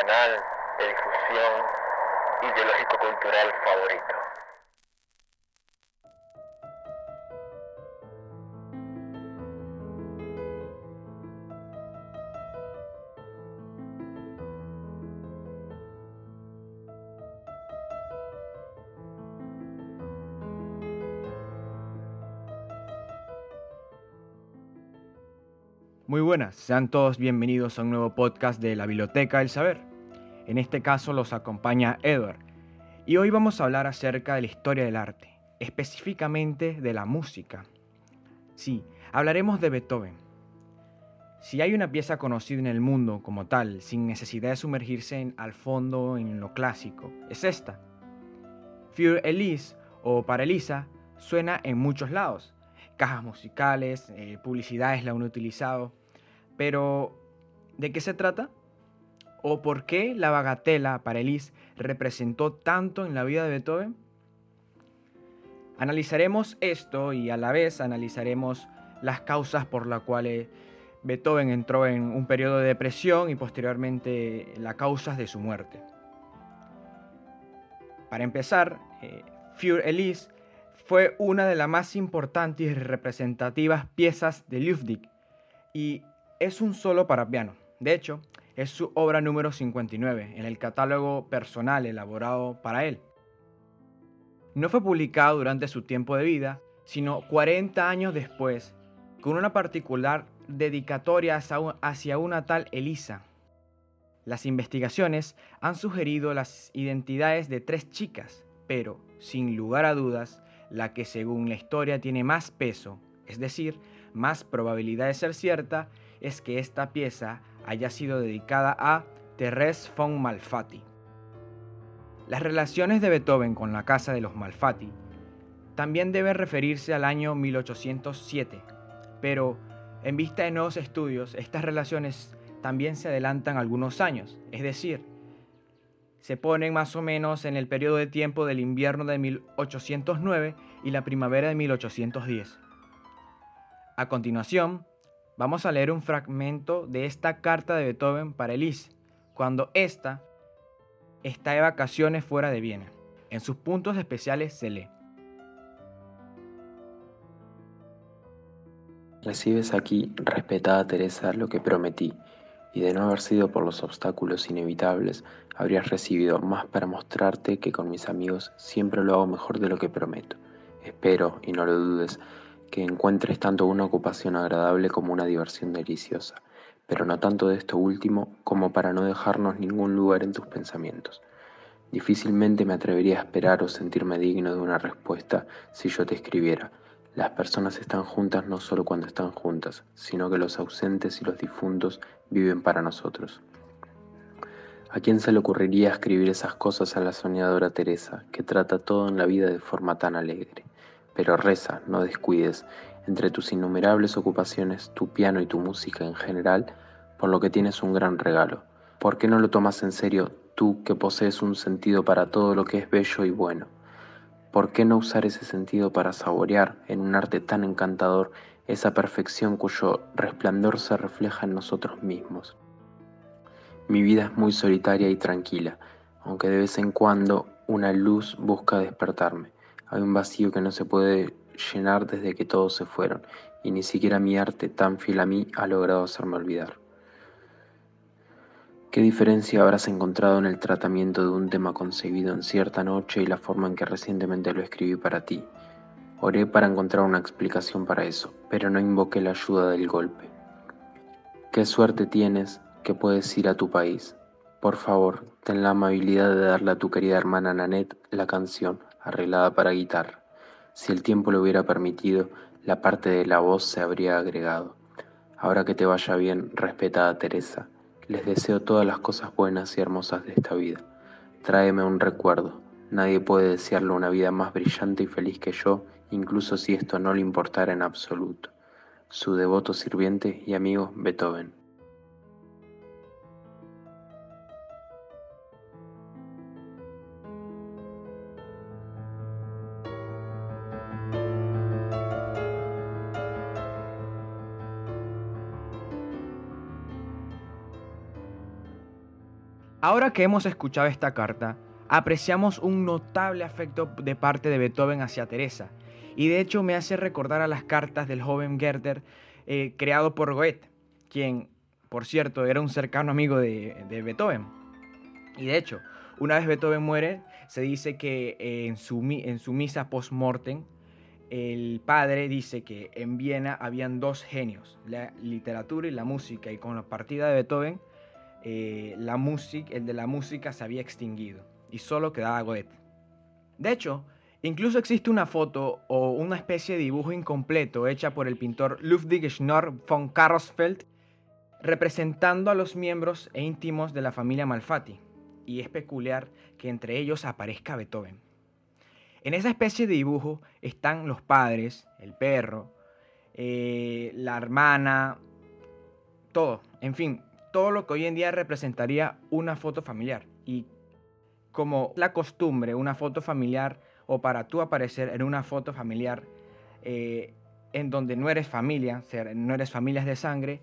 canal de difusión ideológico-cultural favorito. Muy buenas, sean todos bienvenidos a un nuevo podcast de la Biblioteca del Saber. En este caso los acompaña Edward. Y hoy vamos a hablar acerca de la historia del arte, específicamente de la música. Sí, hablaremos de Beethoven. Si hay una pieza conocida en el mundo como tal, sin necesidad de sumergirse en, al fondo en lo clásico, es esta. Für Elise o para Elisa suena en muchos lados. Cajas musicales, eh, publicidades la han utilizado. Pero, ¿de qué se trata? ¿O por qué la bagatela para Elise representó tanto en la vida de Beethoven? Analizaremos esto y a la vez analizaremos las causas por las cuales Beethoven entró en un periodo de depresión y posteriormente las causas de su muerte. Para empezar, eh, Für Elise fue una de las más importantes y representativas piezas de Ludwig y es un solo para piano. De hecho, es su obra número 59 en el catálogo personal elaborado para él. No fue publicado durante su tiempo de vida, sino 40 años después, con una particular dedicatoria hacia una tal Elisa. Las investigaciones han sugerido las identidades de tres chicas, pero, sin lugar a dudas, la que según la historia tiene más peso, es decir, más probabilidad de ser cierta, es que esta pieza haya sido dedicada a Thérèse von Malfatti. Las relaciones de Beethoven con la casa de los Malfatti también deben referirse al año 1807, pero en vista de nuevos estudios, estas relaciones también se adelantan algunos años, es decir, se ponen más o menos en el periodo de tiempo del invierno de 1809 y la primavera de 1810. A continuación, Vamos a leer un fragmento de esta carta de Beethoven para Elise, cuando ésta está de vacaciones fuera de Viena. En sus puntos especiales se lee. Recibes aquí, respetada Teresa, lo que prometí, y de no haber sido por los obstáculos inevitables, habrías recibido más para mostrarte que con mis amigos siempre lo hago mejor de lo que prometo. Espero, y no lo dudes, que encuentres tanto una ocupación agradable como una diversión deliciosa, pero no tanto de esto último como para no dejarnos ningún lugar en tus pensamientos. Difícilmente me atrevería a esperar o sentirme digno de una respuesta si yo te escribiera. Las personas están juntas no solo cuando están juntas, sino que los ausentes y los difuntos viven para nosotros. ¿A quién se le ocurriría escribir esas cosas a la soñadora Teresa, que trata todo en la vida de forma tan alegre? Pero reza, no descuides, entre tus innumerables ocupaciones, tu piano y tu música en general, por lo que tienes un gran regalo. ¿Por qué no lo tomas en serio tú que posees un sentido para todo lo que es bello y bueno? ¿Por qué no usar ese sentido para saborear en un arte tan encantador esa perfección cuyo resplandor se refleja en nosotros mismos? Mi vida es muy solitaria y tranquila, aunque de vez en cuando una luz busca despertarme. Hay un vacío que no se puede llenar desde que todos se fueron, y ni siquiera mi arte tan fiel a mí ha logrado hacerme olvidar. ¿Qué diferencia habrás encontrado en el tratamiento de un tema concebido en cierta noche y la forma en que recientemente lo escribí para ti? Oré para encontrar una explicación para eso, pero no invoqué la ayuda del golpe. ¿Qué suerte tienes que puedes ir a tu país? Por favor, ten la amabilidad de darle a tu querida hermana Nanette la canción arreglada para guitarra. Si el tiempo lo hubiera permitido, la parte de la voz se habría agregado. Ahora que te vaya bien, respetada Teresa, les deseo todas las cosas buenas y hermosas de esta vida. Tráeme un recuerdo. Nadie puede desearle una vida más brillante y feliz que yo, incluso si esto no le importara en absoluto. Su devoto sirviente y amigo Beethoven. Ahora que hemos escuchado esta carta, apreciamos un notable afecto de parte de Beethoven hacia Teresa, y de hecho me hace recordar a las cartas del joven Goethe eh, creado por Goethe, quien, por cierto, era un cercano amigo de, Beethoven. Y de hecho, una vez Beethoven muere, se dice que eh, en, su, en su misa post-mortem, el padre dice que en Viena habían dos genios, la literatura y la música, y con la partida de Beethoven, eh, la música, el de la música se había extinguido y solo quedaba Goethe. De hecho, incluso existe una foto o una especie de dibujo incompleto hecha por el pintor Ludwig Schnorr von Karlsfeld representando a los miembros e íntimos de la familia Malfatti, y es peculiar que entre ellos aparezca Beethoven. En esa especie de dibujo están los padres, el perro, eh, la hermana, todo, en fin, todo lo que hoy en día representaría una foto familiar. Y como la costumbre, una foto familiar, o para tú aparecer en una foto familiar eh, en donde no eres familia, no eres familias de sangre,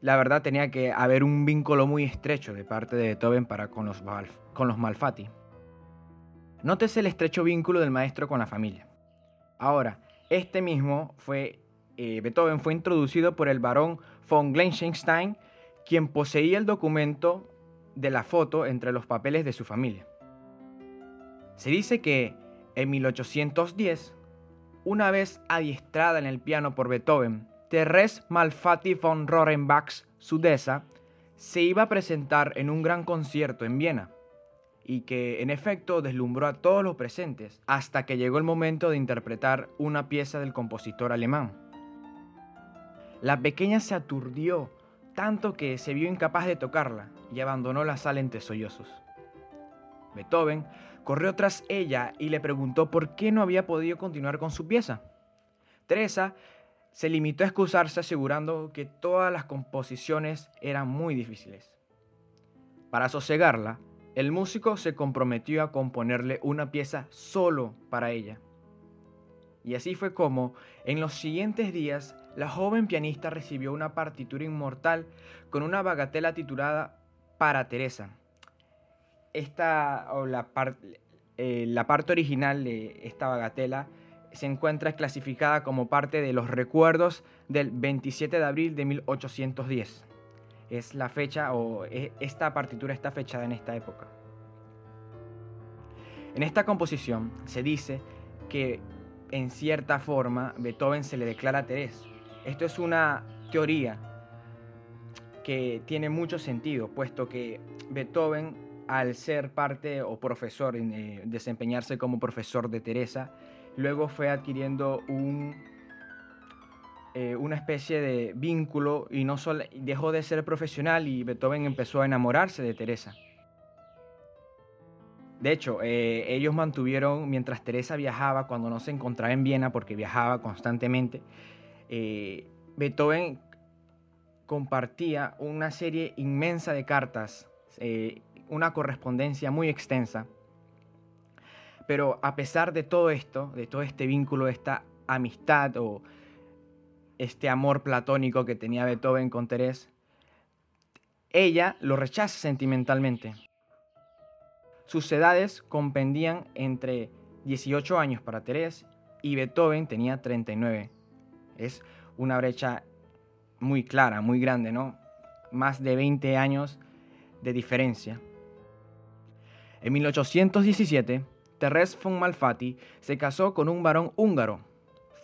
la verdad tenía que haber un vínculo muy estrecho de parte de Beethoven para con los, con los Malfatti. Nótese el estrecho vínculo del maestro con la familia. Ahora, este mismo fue, eh, Beethoven fue introducido por el barón von Glenschenstein, quien poseía el documento de la foto entre los papeles de su familia. Se dice que en 1810, una vez adiestrada en el piano por Beethoven, Therese Malfatti von Rohrenbachs Sudesa se iba a presentar en un gran concierto en Viena y que en efecto deslumbró a todos los presentes hasta que llegó el momento de interpretar una pieza del compositor alemán. La pequeña se aturdió tanto que se vio incapaz de tocarla y abandonó la sala entre sollozos. Beethoven corrió tras ella y le preguntó por qué no había podido continuar con su pieza. Teresa se limitó a excusarse asegurando que todas las composiciones eran muy difíciles. Para sosegarla, el músico se comprometió a componerle una pieza solo para ella. Y así fue como, en los siguientes días, la joven pianista recibió una partitura inmortal con una bagatela titulada Para Teresa. Esta, eh, la parte original de esta bagatela se encuentra clasificada como parte de los recuerdos del 27 de abril de 1810. Es la fecha o e, esta partitura está fechada en esta época. En esta composición se dice que en cierta forma Beethoven se le declara a Teresa. Esto es una teoría que tiene mucho sentido, puesto que Beethoven, al ser parte o profesor, eh, desempeñarse como profesor de Teresa, luego fue adquiriendo un, eh, una especie de vínculo y no solo, dejó de ser profesional y Beethoven empezó a enamorarse de Teresa. De hecho, eh, ellos mantuvieron, mientras Teresa viajaba, cuando no se encontraba en Viena, porque viajaba constantemente, eh, Beethoven compartía una serie inmensa de cartas, una correspondencia muy extensa, pero a pesar de todo esto, de todo este vínculo, esta amistad o este amor platónico que tenía Beethoven con Teresa, ella lo rechaza sentimentalmente. Sus edades compendían entre 18 años para Teresa y Beethoven tenía 39. Es una brecha muy clara, muy grande, ¿no? Más de 20 años de diferencia. En 1817, Therese von Malfatti se casó con un varón húngaro,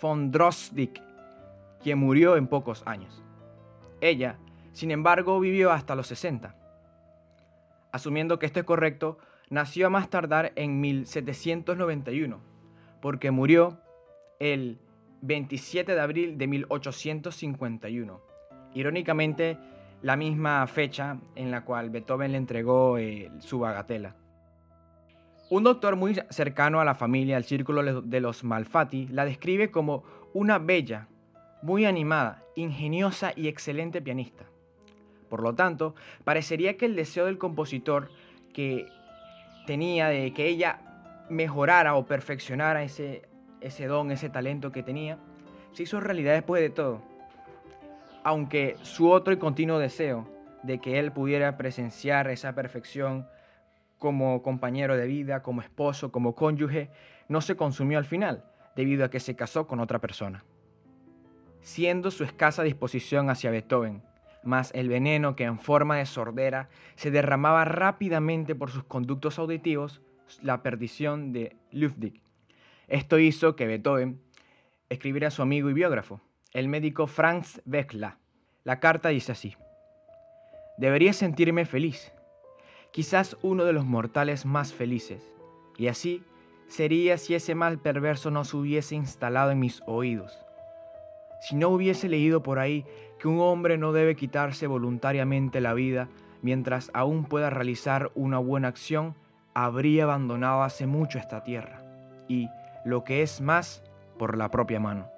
von Drosdik, quien murió en pocos años. Ella, sin embargo, vivió hasta los 60. Asumiendo que esto es correcto, nació a más tardar en 1791, porque murió el 27 de abril de 1851. Irónicamente, la misma fecha en la cual Beethoven le entregó eh, su bagatela. Un doctor muy cercano a la familia, al círculo de los Malfatti, la describe como una bella, muy animada, ingeniosa y excelente pianista. Por lo tanto, parecería que el deseo del compositor que tenía de que ella mejorara o perfeccionara ese, ese don, ese talento que tenía, se hizo realidad después de todo. Aunque su otro y continuo deseo de que él pudiera presenciar esa perfección como compañero de vida, como esposo, como cónyuge, no se consumió al final, debido a que se casó con otra persona. Siendo su escasa disposición hacia Beethoven, más el veneno que en forma de sordera se derramaba rápidamente por sus conductos auditivos, la perdición de Ludwig. Esto hizo que Beethoven escribiera a su amigo y biógrafo, el médico Franz Beckler. La carta dice así. Debería sentirme feliz, quizás uno de los mortales más felices, y así sería si ese mal perverso no se hubiese instalado en mis oídos. Si no hubiese leído por ahí que un hombre no debe quitarse voluntariamente la vida mientras aún pueda realizar una buena acción, habría abandonado hace mucho esta tierra, y, lo que es más, por la propia mano.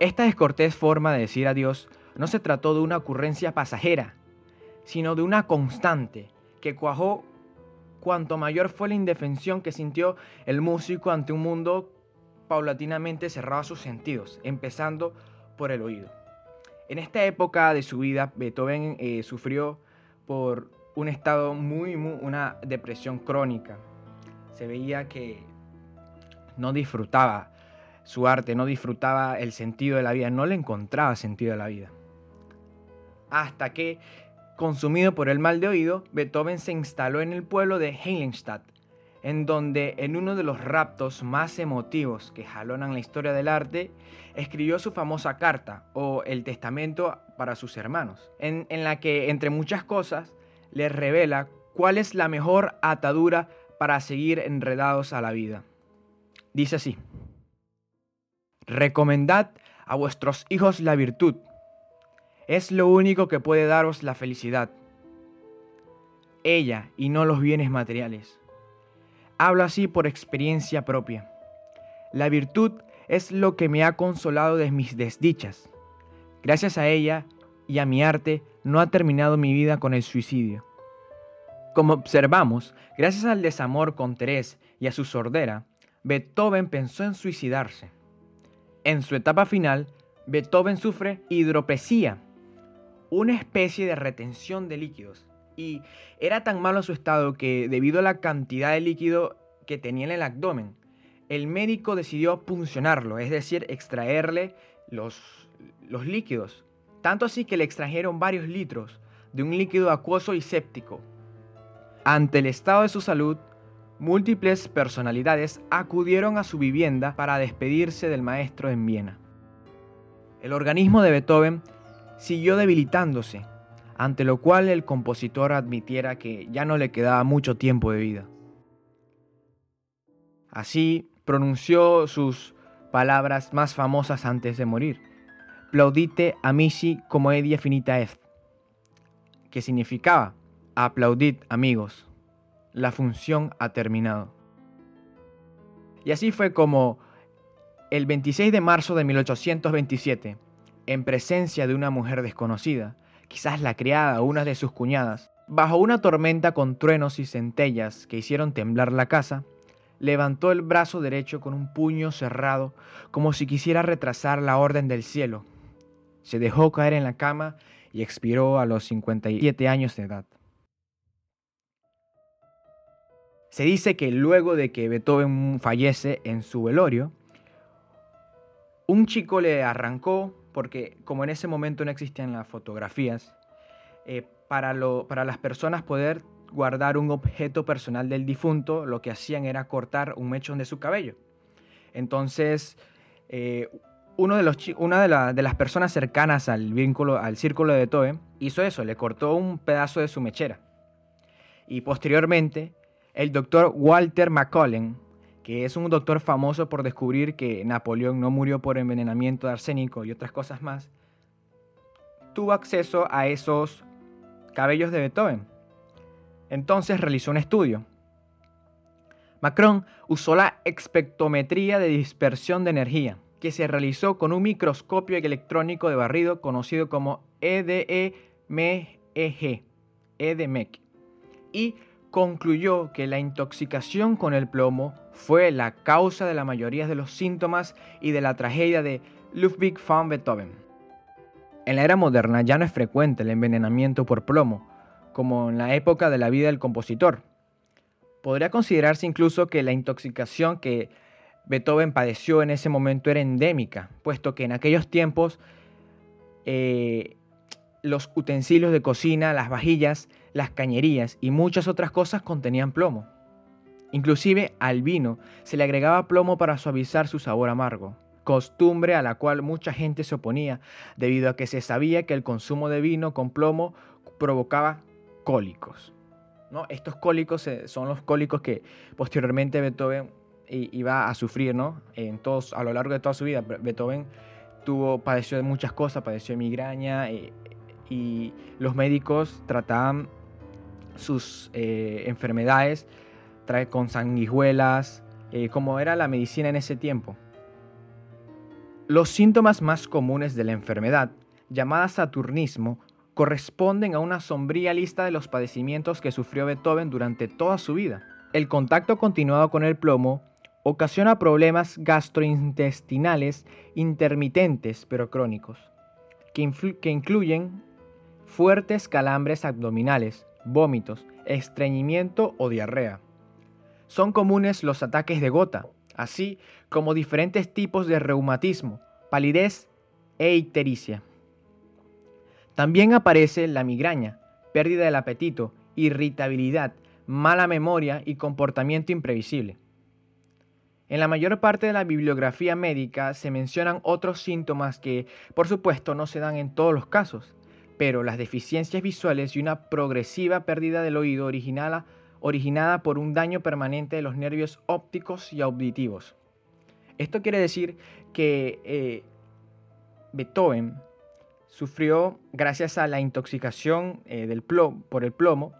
Esta descortés forma de decir adiós no se trató de una ocurrencia pasajera, sino de una constante que cuajó cuanto mayor fue la indefensión que sintió el músico ante un mundo paulatinamente cerrado a sus sentidos, empezando por el oído. En esta época de su vida, Beethoven eh, sufrió por un estado muy, muy, una depresión crónica. Se veía que no disfrutaba su arte, no disfrutaba el sentido de la vida, no le encontraba sentido a la vida. Hasta que, consumido por el mal de oído, Beethoven se instaló en el pueblo de Heiligenstadt, en donde en uno de los raptos más emotivos que jalonan la historia del arte, escribió su famosa carta o el testamento para sus hermanos, en, en la que, entre muchas cosas, les revela cuál es la mejor atadura para seguir enredados a la vida. Dice así, recomendad a vuestros hijos la virtud, es lo único que puede daros la felicidad. Ella y no los bienes materiales. Hablo así por experiencia propia. La virtud es lo que me ha consolado de mis desdichas. Gracias a ella y a mi arte no ha terminado mi vida con el suicidio. Como observamos, gracias al desamor con Terés y a su sordera, Beethoven pensó en suicidarse. En su etapa final, Beethoven sufre hidropesía, una especie de retención de líquidos. Y era tan malo su estado que debido a la cantidad de líquido que tenía en el abdomen, el médico decidió puncionarlo, es decir, extraerle los, los líquidos. Tanto así que le extrajeron varios litros de un líquido acuoso y séptico. Ante el estado de su salud, múltiples personalidades acudieron a su vivienda para despedirse del maestro en Viena. El organismo de Beethoven siguió debilitándose, ante lo cual el compositor admitiera que ya no le quedaba mucho tiempo de vida. Así pronunció sus palabras más famosas antes de morir. Plaudite amici comedia finita est, que significaba aplaudid amigos, la función ha terminado. Y así fue como el 26 de marzo de 1827, en presencia de una mujer desconocida, quizás la criada o una de sus cuñadas, bajo una tormenta con truenos y centellas que hicieron temblar la casa, levantó el brazo derecho con un puño cerrado como si quisiera retrasar la orden del cielo. Se dejó caer en la cama y expiró a los 57 años de edad. Se dice que luego de que Beethoven fallece en su velorio, un chico le arrancó porque como en ese momento no existían las fotografías, eh, para, para las personas poder guardar un objeto personal del difunto, lo que hacían era cortar un mechón de su cabello. Entonces, eh, uno de los, una de, de, las personas cercanas al, vínculo, al círculo de Beethoven hizo eso, le cortó un pedazo de su mechera. Y posteriormente, el doctor Walter McCollen que es un doctor famoso por descubrir que Napoleón no murió por envenenamiento de arsénico y otras cosas más, tuvo acceso a esos cabellos de Beethoven. Entonces realizó un estudio. Macron usó la espectrometría de dispersión de energía, que se realizó con un microscopio electrónico de barrido conocido como EDE-MEG, EDMEC, y concluyó que la intoxicación con el plomo fue la causa de la mayoría de los síntomas y de la tragedia de Ludwig van Beethoven. En la era moderna ya no es frecuente el envenenamiento por plomo, como en la época de la vida del compositor. Podría considerarse incluso que la intoxicación que Beethoven padeció en ese momento era endémica, puesto que en aquellos tiempos eh, los utensilios de cocina, las vajillas, las cañerías y muchas otras cosas contenían plomo. Inclusive al vino se le agregaba plomo para suavizar su sabor amargo, costumbre a la cual mucha gente se oponía debido a que se sabía que el consumo de vino con plomo provocaba cólicos. ¿no? Estos cólicos son los cólicos que posteriormente Beethoven iba a sufrir ¿no? en todos, a lo largo de toda su vida. Beethoven tuvo, padeció de muchas cosas, padeció de migraña y, y los médicos trataban sus eh, enfermedades con sanguijuelas, eh, como era la medicina en ese tiempo. Los síntomas más comunes de la enfermedad, llamada saturnismo, corresponden a una sombría lista de los padecimientos que sufrió Beethoven durante toda su vida. El contacto continuado con el plomo ocasiona problemas gastrointestinales intermitentes pero crónicos, que incluyen fuertes calambres abdominales, vómitos, estreñimiento o diarrea. Son comunes los ataques de gota, así como diferentes tipos de reumatismo, palidez e ictericia. También aparece la migraña, pérdida del apetito, irritabilidad, mala memoria y comportamiento imprevisible. En la mayor parte de la bibliografía médica se mencionan otros síntomas que, por supuesto, no se dan en todos los casos, pero las deficiencias visuales y una progresiva pérdida del oído originada, originada por un daño permanente de los nervios ópticos y auditivos. Esto quiere decir que eh, Beethoven sufrió, gracias a la intoxicación eh, del plomo, por el plomo,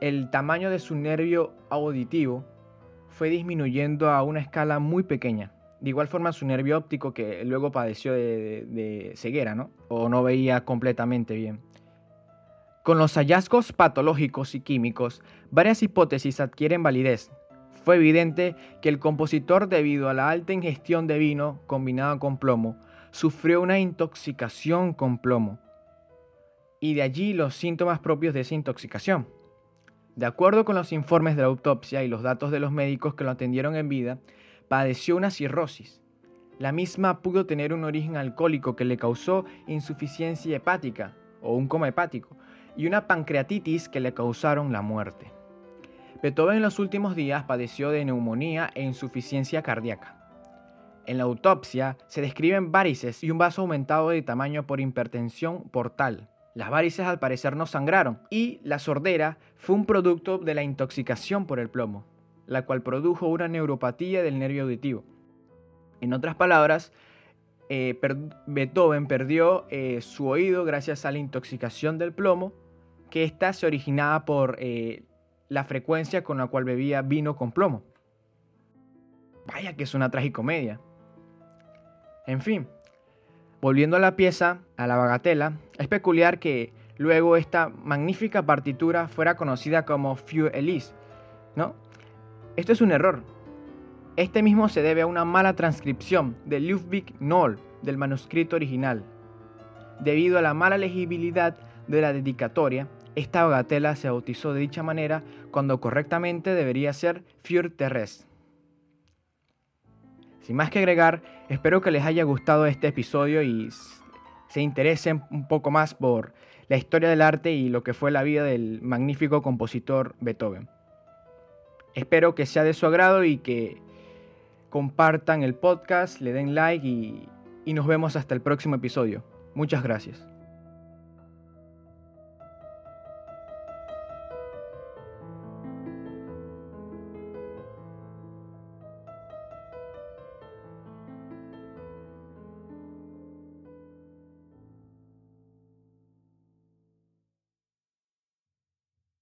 el tamaño de su nervio auditivo fue disminuyendo a una escala muy pequeña. De igual forma su nervio óptico que luego padeció de, ceguera, ¿no? O no veía completamente bien. Con los hallazgos patológicos y químicos, varias hipótesis adquieren validez. Fue evidente que el compositor, debido a la alta ingestión de vino combinado con plomo, sufrió una intoxicación con plomo. Y de allí los síntomas propios de esa intoxicación. De acuerdo con los informes de la autopsia y los datos de los médicos que lo atendieron en vida, padeció una cirrosis. La misma pudo tener un origen alcohólico que le causó insuficiencia hepática o un coma hepático y una pancreatitis que le causaron la muerte. Beethoven en los últimos días padeció de neumonía e insuficiencia cardíaca. En la autopsia se describen varices y un vaso aumentado de tamaño por hipertensión portal. Las varices al parecer no sangraron y la sordera fue un producto de la intoxicación por el plomo la cual produjo una neuropatía del nervio auditivo. En otras palabras, eh, Beethoven perdió eh, su oído gracias a la intoxicación del plomo, que ésta se originaba por eh, la frecuencia con la cual bebía vino con plomo. Vaya que es una tragicomedia. En fin, volviendo a la pieza, a la bagatela, es peculiar que luego esta magnífica partitura fuera conocida como Feu Elise, ¿no? Esto es un error. Este mismo se debe a una mala transcripción de Ludwig Noll del manuscrito original. Debido a la mala legibilidad de la dedicatoria, esta bagatela se bautizó de dicha manera cuando correctamente debería ser Für Terres. Sin más que agregar, espero que les haya gustado este episodio y se interesen un poco más por la historia del arte y lo que fue la vida del magnífico compositor Beethoven. Espero que sea de su agrado y que compartan el podcast, le den like y, nos vemos hasta el próximo episodio. Muchas gracias.